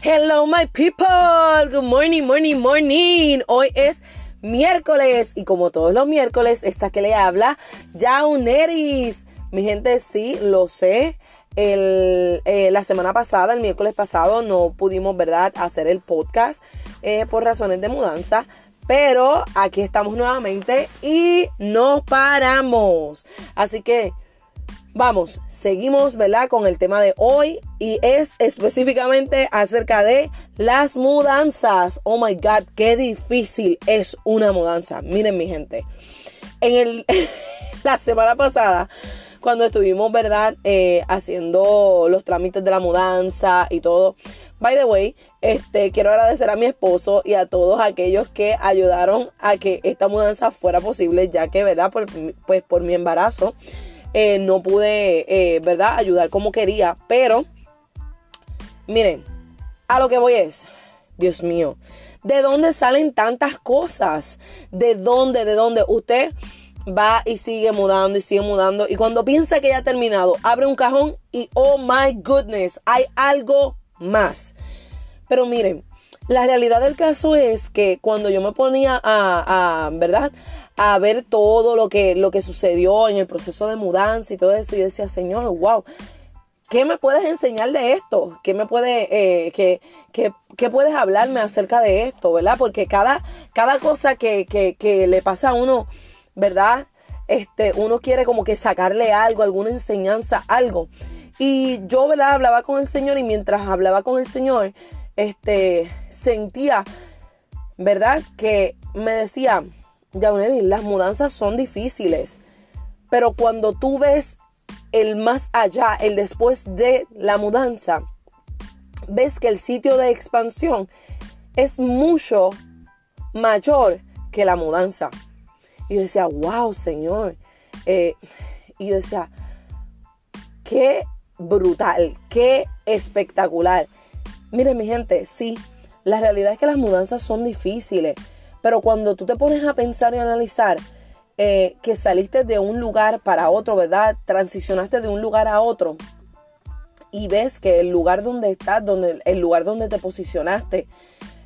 Hello my people, good morning, morning, morning. Hoy es miércoles y como todos los miércoles, esta que le habla, Jauneris. Mi gente, sí, lo sé. Eh, la semana pasada, el miércoles pasado, no pudimos, ¿verdad?, hacer el podcast eh, por razones de mudanza. Pero aquí estamos nuevamente y no paramos. Así que Vamos, seguimos, ¿verdad? Con el tema de hoy y es específicamente acerca de las mudanzas. Oh my God, qué difícil es una mudanza. Miren mi gente, en el, la semana pasada, cuando estuvimos, ¿verdad? Eh, haciendo los trámites de la mudanza y todo. By the way, este, quiero agradecer a mi esposo y a todos aquellos que ayudaron a que esta mudanza fuera posible, ya que, ¿verdad? pues por mi embarazo eh, no pude, eh, ¿verdad?, ayudar como quería. Pero, miren, a lo que voy es, Dios mío, ¿de dónde salen tantas cosas? ¿De dónde, de dónde? Usted va y sigue mudando y sigue mudando. Y cuando piensa que ya ha terminado, abre un cajón y, oh my goodness, hay algo más. Pero miren, la realidad del caso es que cuando yo me ponía a, ¿verdad? a ver todo lo que, lo que sucedió en el proceso de mudanza y todo eso. Y decía, Señor, wow, ¿qué me puedes enseñar de esto? ¿Qué me puede, eh, qué, qué, puedes hablarme acerca de esto, verdad? Porque cada, cada cosa que, que, que le pasa a uno, ¿verdad? Este, uno quiere como que sacarle algo, alguna enseñanza, algo. Y yo, ¿verdad? Hablaba con el Señor y mientras hablaba con el Señor, este, sentía, ¿verdad? Que me decía, ya las mudanzas son difíciles, pero cuando tú ves el más allá, el después de la mudanza, ves que el sitio de expansión es mucho mayor que la mudanza. Y yo decía, wow, Señor. Eh, y yo decía, qué brutal, qué espectacular. Miren mi gente, sí, la realidad es que las mudanzas son difíciles. Pero cuando tú te pones a pensar y analizar eh, que saliste de un lugar para otro, ¿verdad? Transicionaste de un lugar a otro y ves que el lugar donde estás, donde, el lugar donde te posicionaste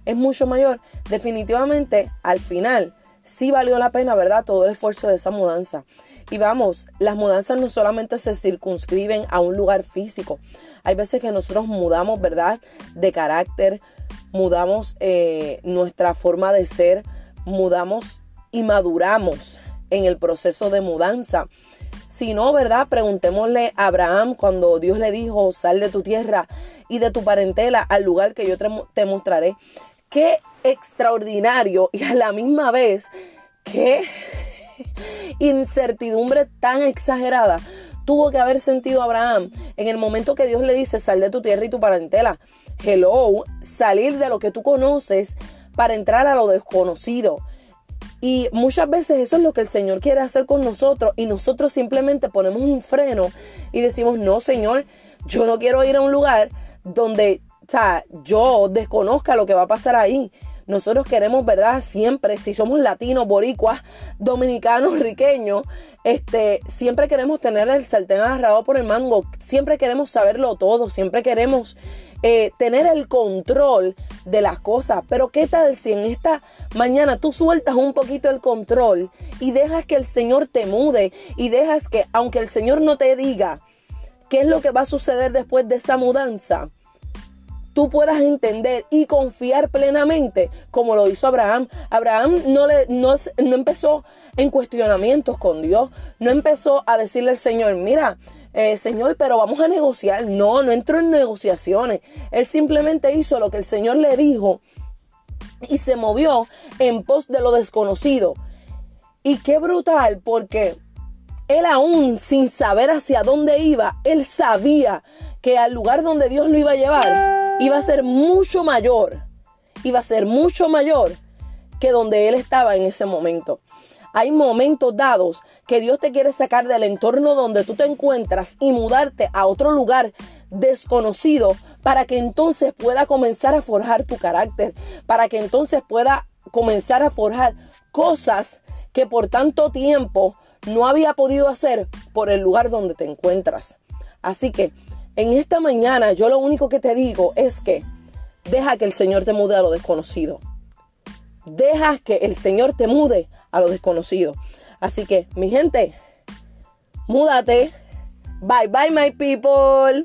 es mucho mayor, definitivamente al final sí valió la pena, ¿verdad? Todo el esfuerzo de esa mudanza. Y vamos, las mudanzas no solamente se circunscriben a un lugar físico. Hay veces que nosotros mudamos, ¿verdad? De carácter, mudamos eh, nuestra forma de ser, mudamos y maduramos en el proceso de mudanza. Si no, ¿verdad? Preguntémosle a Abraham cuando Dios le dijo, sal de tu tierra y de tu parentela al lugar que yo te, mostraré. Qué extraordinario y a la misma vez, qué incertidumbre tan exagerada tuvo que haber sentido Abraham en el momento que Dios le dice, sal de tu tierra y tu parentela hello, salir de lo que tú conoces para entrar a lo desconocido. Y muchas veces eso es lo que el Señor quiere hacer con nosotros y nosotros simplemente ponemos un freno y decimos, no, Señor, yo no quiero ir a un lugar donde, o sea, yo desconozca lo que va a pasar ahí. Nosotros queremos, ¿verdad? Siempre, si somos latinos, boricuas, dominicanos, riqueños, este, siempre queremos tener el sartén agarrado por el mango, siempre queremos saberlo todo, siempre queremos eh, tener el control de las cosas. Pero ¿qué tal si en esta mañana tú sueltas un poquito el control y dejas que el Señor te mude y dejas que, aunque el Señor no te diga qué es lo que va a suceder después de esa mudanza, tú puedas entender y confiar plenamente como lo hizo Abraham. Abraham no, le, no, no empezó en cuestionamientos con Dios, no empezó a decirle al Señor, mira, eh, Señor, pero vamos a negociar. No, no entró en negociaciones. Él simplemente hizo lo que el Señor le dijo y se movió en pos de lo desconocido. Y qué brutal, porque él aún sin saber hacia dónde iba, él sabía que al lugar donde Dios lo iba a llevar iba a ser mucho mayor, iba a ser mucho mayor que donde él estaba en ese momento. Hay momentos dados que Dios te quiere sacar del entorno donde tú te encuentras y mudarte a otro lugar desconocido para que entonces pueda comenzar a forjar tu carácter, para que entonces pueda comenzar a forjar cosas que por tanto tiempo no había podido hacer por el lugar donde te encuentras. Así que en esta mañana yo lo único que te digo es que Deja que el Señor te mude a lo desconocido. Deja que el Señor te mude a lo desconocido. Así que, mi gente, múdate. Bye bye, my people.